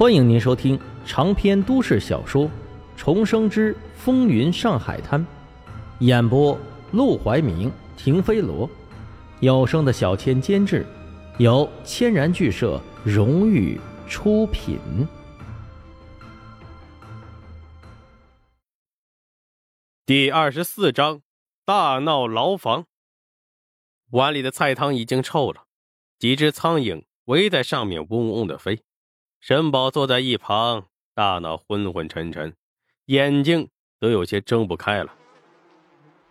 欢迎您收听长篇都市小说《重生之风云上海滩》，演播：陆怀明、停飞罗，有声的小千监制，由千然剧社荣誉出品。第二十四章：大闹牢房。碗里的菜汤已经臭了，几只苍蝇围在上面嗡嗡的飞。沈宝坐在一旁，大脑昏昏沉沉，眼睛都有些睁不开了。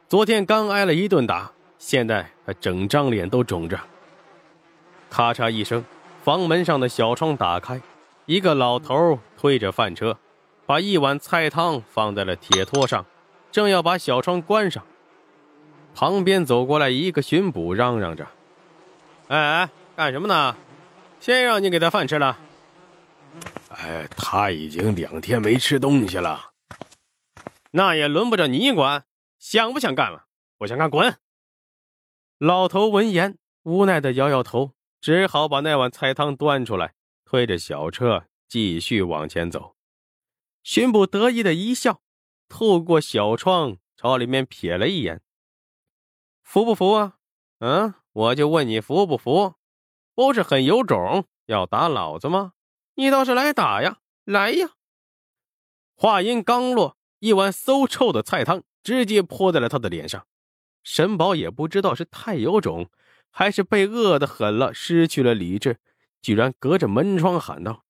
昨天刚挨了一顿打，现在他整张脸都肿着。咔嚓一声，房门上的小窗打开，一个老头推着饭车，把一碗菜汤放在了铁托上，正要把小窗关上。旁边走过来一个巡捕，嚷嚷着：“哎哎，干什么呢？先让你给他饭吃了。”“哎，他已经两天没吃东西了。”“那也轮不着你管，想不想干了？不想干滚！”老头闻言无奈的摇摇头，只好把那碗菜汤端出来，推着小车继续往前走。巡捕得意的一笑，透过小窗朝里面瞥了一眼。服不服啊？嗯，我就问你服不服？不是很有种，要打老子吗？你倒是来打呀，来呀！话音刚落，一碗馊臭的菜汤直接泼在了他的脸上。沈宝也不知道是太有种，还是被饿得狠了，失去了理智，居然隔着门窗喊道：“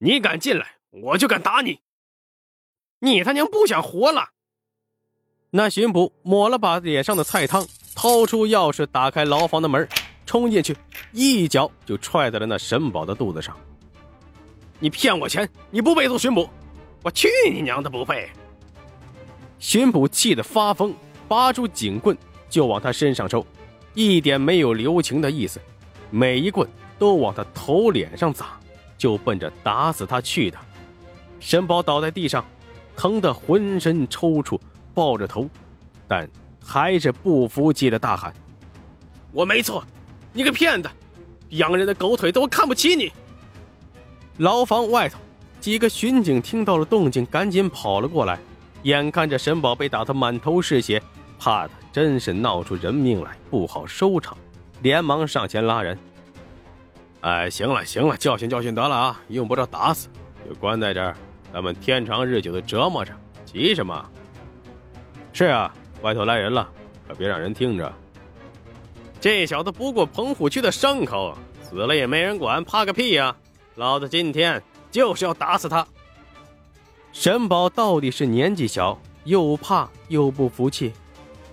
你敢进来，我就敢打你！你他娘不想活了！”那巡捕抹了把脸上的菜汤，掏出钥匙打开牢房的门，冲进去，一脚就踹在了那沈宝的肚子上。你骗我钱，你不配做巡捕，我去你娘的不配！巡捕气得发疯，拔出警棍就往他身上抽，一点没有留情的意思，每一棍都往他头脸上砸，就奔着打死他去的。沈宝倒在地上，疼得浑身抽搐。抱着头，但还是不服气的大喊：“我没错，你个骗子！洋人的狗腿子，我看不起你！”牢房外头，几个巡警听到了动静，赶紧跑了过来。眼看着沈宝被打得满头是血，怕他真是闹出人命来，不好收场，连忙上前拉人：“哎，行了行了，教训教训得了啊，用不着打死，就关在这儿，咱们天长日久的折磨着，急什么？”是啊，外头来人了，可别让人听着。这小子不过棚户区的牲口，死了也没人管，怕个屁呀！老子今天就是要打死他。沈宝到底是年纪小，又怕又不服气，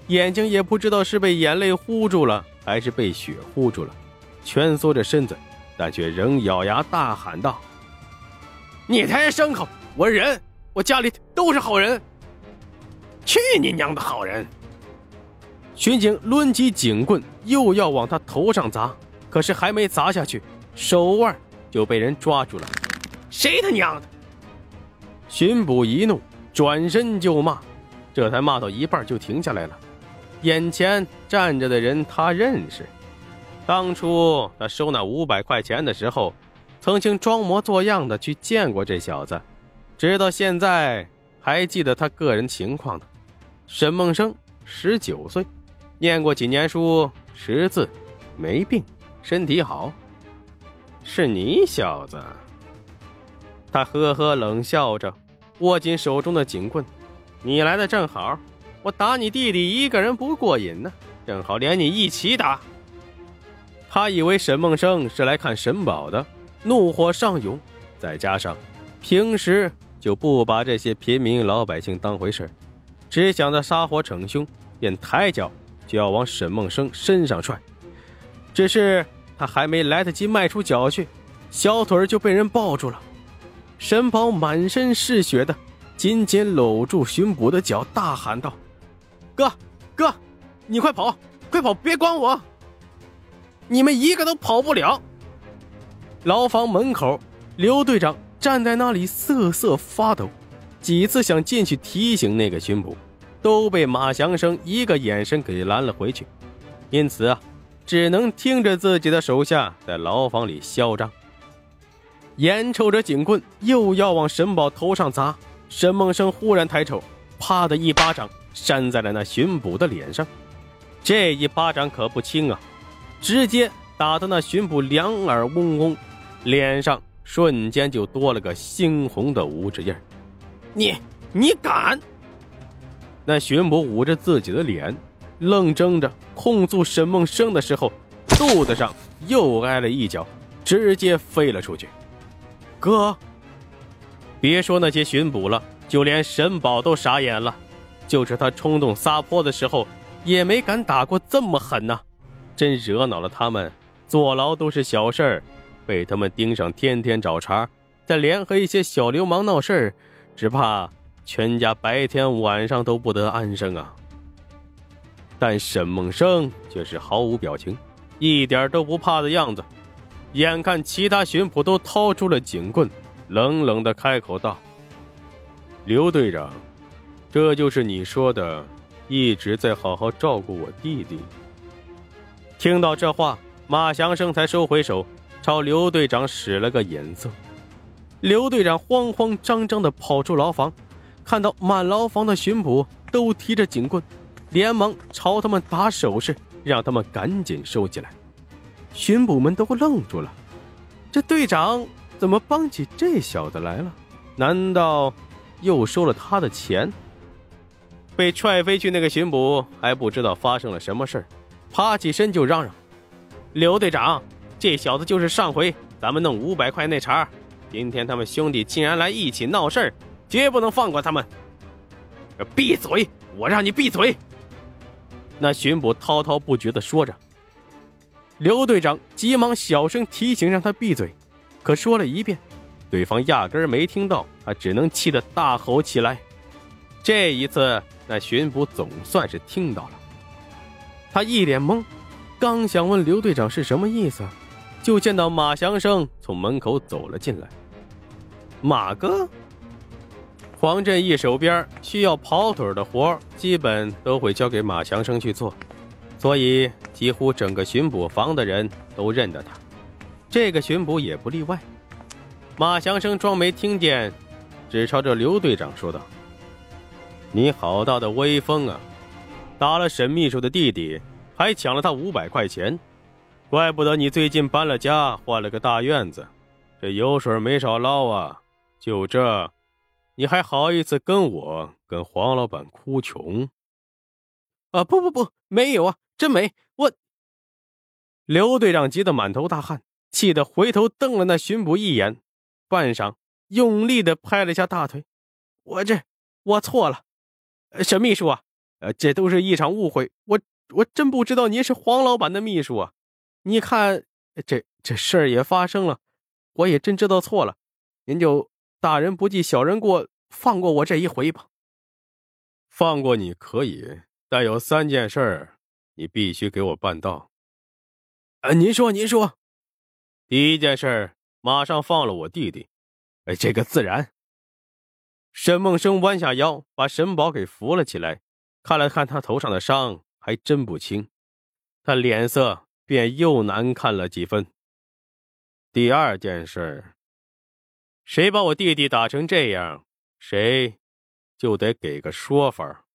眼睛也不知道是被眼泪糊住了，还是被血糊住了，蜷缩着身子，但却仍咬牙大喊道：“你才是牲口，我人，我家里都是好人。”去你娘的好人！巡警抡起警棍，又要往他头上砸，可是还没砸下去，手腕就被人抓住了。谁他娘的！巡捕一怒，转身就骂，这才骂到一半就停下来了。眼前站着的人他认识，当初他收那五百块钱的时候，曾经装模作样的去见过这小子，直到现在还记得他个人情况呢。沈梦生，十九岁，念过几年书，识字，没病，身体好。是你小子？他呵呵冷笑着，握紧手中的警棍。你来的正好，我打你弟弟一个人不过瘾呢，正好连你一起打。他以为沈梦生是来看沈宝的，怒火上涌，再加上平时就不把这些平民老百姓当回事只想着杀火逞凶，便抬脚就要往沈梦生身上踹。只是他还没来得及迈出脚去，小腿就被人抱住了。沈宝满身是血的，紧紧搂住巡捕的脚，大喊道：“哥，哥，你快跑，快跑，别管我！你们一个都跑不了！”牢房门口，刘队长站在那里瑟瑟发抖。几次想进去提醒那个巡捕，都被马祥生一个眼神给拦了回去，因此啊，只能听着自己的手下在牢房里嚣张。眼瞅着警棍又要往沈宝头上砸，沈梦生忽然抬手，啪的一巴掌扇在了那巡捕的脸上。这一巴掌可不轻啊，直接打得那巡捕两耳嗡嗡，脸上瞬间就多了个猩红的五指印你你敢！那巡捕捂着自己的脸，愣怔着控诉沈梦生的时候，肚子上又挨了一脚，直接飞了出去。哥，别说那些巡捕了，就连沈宝都傻眼了。就是他冲动撒泼的时候。也没敢打过这么狠呐，真惹恼了他们。坐牢都是小事儿，被他们盯上，天天找茬，再联合一些小流氓闹事儿，只怕全家白天晚上都不得安生啊。但沈梦生却是毫无表情，一点都不怕的样子。眼看其他巡捕都掏出了警棍，冷冷的开口道：“刘队长，这就是你说的。”一直在好好照顾我弟弟。听到这话，马祥生才收回手，朝刘队长使了个眼色。刘队长慌慌张张的跑出牢房，看到满牢房的巡捕都提着警棍，连忙朝他们打手势，让他们赶紧收起来。巡捕们都愣住了，这队长怎么帮起这小子来了？难道又收了他的钱？被踹飞去那个巡捕还不知道发生了什么事儿爬起身就嚷嚷：“刘队长，这小子就是上回咱们弄五百块那茬，今天他们兄弟竟然来一起闹事儿绝不能放过他们！”闭嘴！我让你闭嘴！那巡捕滔滔不绝的说着。刘队长急忙小声提醒让他闭嘴，可说了一遍，对方压根没听到，他只能气得大吼起来。这一次。那巡捕总算是听到了，他一脸懵，刚想问刘队长是什么意思，就见到马祥生从门口走了进来。马哥，黄振义手边需要跑腿的活基本都会交给马强生去做，所以几乎整个巡捕房的人都认得他，这个巡捕也不例外。马强生装没听见，只朝着刘队长说道。你好大的威风啊！打了沈秘书的弟弟，还抢了他五百块钱，怪不得你最近搬了家，换了个大院子，这油水没少捞啊！就这，你还好意思跟我跟黄老板哭穷？啊，不不不，没有啊，真没！我刘队长急得满头大汗，气得回头瞪了那巡捕一眼，半晌，用力的拍了一下大腿：“我这，我错了。”沈秘书啊，呃，这都是一场误会，我我真不知道您是黄老板的秘书啊！你看，这这事儿也发生了，我也真知道错了，您就大人不计小人过，放过我这一回吧。放过你可以，但有三件事儿，你必须给我办到。呃，您说，您说，第一件事儿，马上放了我弟弟。哎，这个自然。沈梦生弯下腰，把沈宝给扶了起来，看了看他头上的伤，还真不轻，他脸色便又难看了几分。第二件事，谁把我弟弟打成这样，谁就得给个说法。